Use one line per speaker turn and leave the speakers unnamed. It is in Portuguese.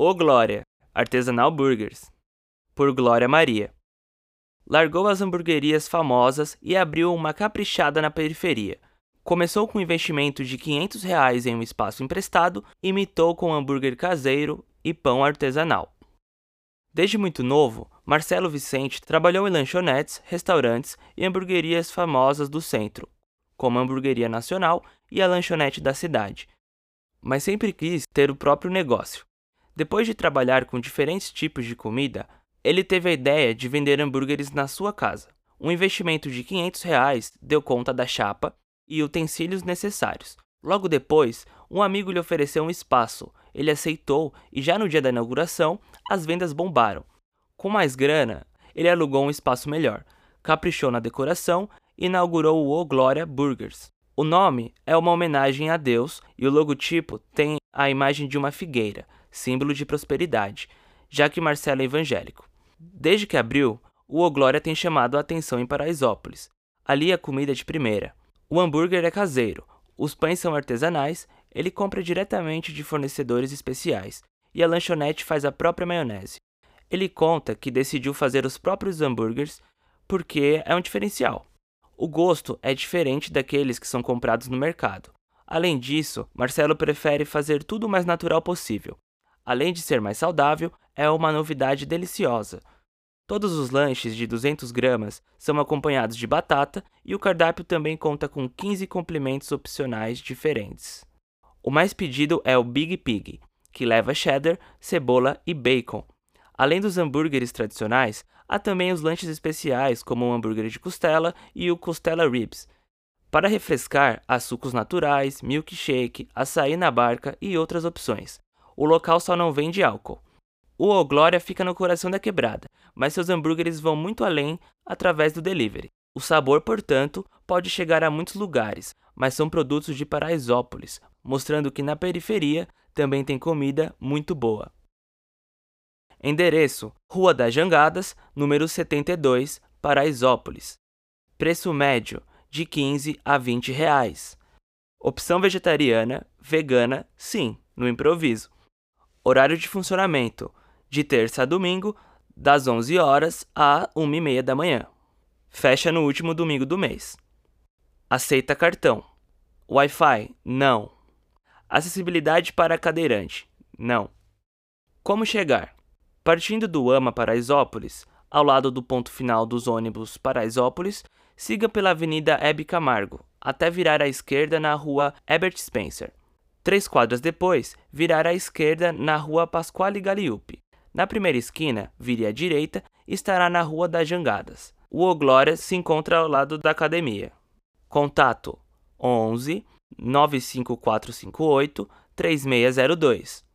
O Glória, Artesanal Burgers, por Glória Maria. Largou as hamburguerias famosas e abriu uma caprichada na periferia. Começou com um investimento de 500 reais em um espaço emprestado, imitou com hambúrguer caseiro e pão artesanal. Desde muito novo, Marcelo Vicente trabalhou em lanchonetes, restaurantes e hamburguerias famosas do centro, como a Hamburgueria Nacional e a lanchonete da cidade. Mas sempre quis ter o próprio negócio. Depois de trabalhar com diferentes tipos de comida, ele teve a ideia de vender hambúrgueres na sua casa. Um investimento de 500 reais deu conta da chapa e utensílios necessários. Logo depois, um amigo lhe ofereceu um espaço. Ele aceitou e já no dia da inauguração, as vendas bombaram. Com mais grana, ele alugou um espaço melhor, caprichou na decoração e inaugurou o O Glória Burgers. O nome é uma homenagem a Deus e o logotipo tem a imagem de uma figueira, símbolo de prosperidade, já que Marcelo é evangélico. Desde que abriu, o O Glória tem chamado a atenção em Paraisópolis. Ali a comida é de primeira. O hambúrguer é caseiro, os pães são artesanais, ele compra diretamente de fornecedores especiais e a lanchonete faz a própria maionese. Ele conta que decidiu fazer os próprios hambúrgueres porque é um diferencial. O gosto é diferente daqueles que são comprados no mercado. Além disso, Marcelo prefere fazer tudo o mais natural possível. Além de ser mais saudável, é uma novidade deliciosa. Todos os lanches de 200 gramas são acompanhados de batata e o cardápio também conta com 15 complementos opcionais diferentes. O mais pedido é o Big Pig, que leva cheddar, cebola e bacon. Além dos hambúrgueres tradicionais, há também os lanches especiais, como o hambúrguer de costela e o costela ribs. Para refrescar, há sucos naturais, milkshake, açaí na barca e outras opções. O local só não vende álcool. O O Glória fica no coração da quebrada, mas seus hambúrgueres vão muito além através do delivery. O sabor, portanto, pode chegar a muitos lugares, mas são produtos de Paraisópolis, mostrando que na periferia também tem comida muito boa. Endereço: Rua das Jangadas, número 72, Paraisópolis. Preço médio de 15 a 20 reais. Opção vegetariana, vegana, sim, no improviso. Horário de funcionamento: de terça a domingo, das 11 horas a 1 e meia da manhã. Fecha no último domingo do mês. Aceita cartão. Wi-Fi? Não. Acessibilidade para cadeirante? Não. Como chegar? Partindo do AMA Paraisópolis, ao lado do ponto final dos ônibus Paraisópolis, siga pela Avenida Hebe Camargo, até virar à esquerda na rua Herbert Spencer. Três quadras depois, virar à esquerda na rua Pasquale Galiupi. Na primeira esquina, vire à direita e estará na Rua das Jangadas. O O Glória se encontra ao lado da academia. Contato 11 95458 3602.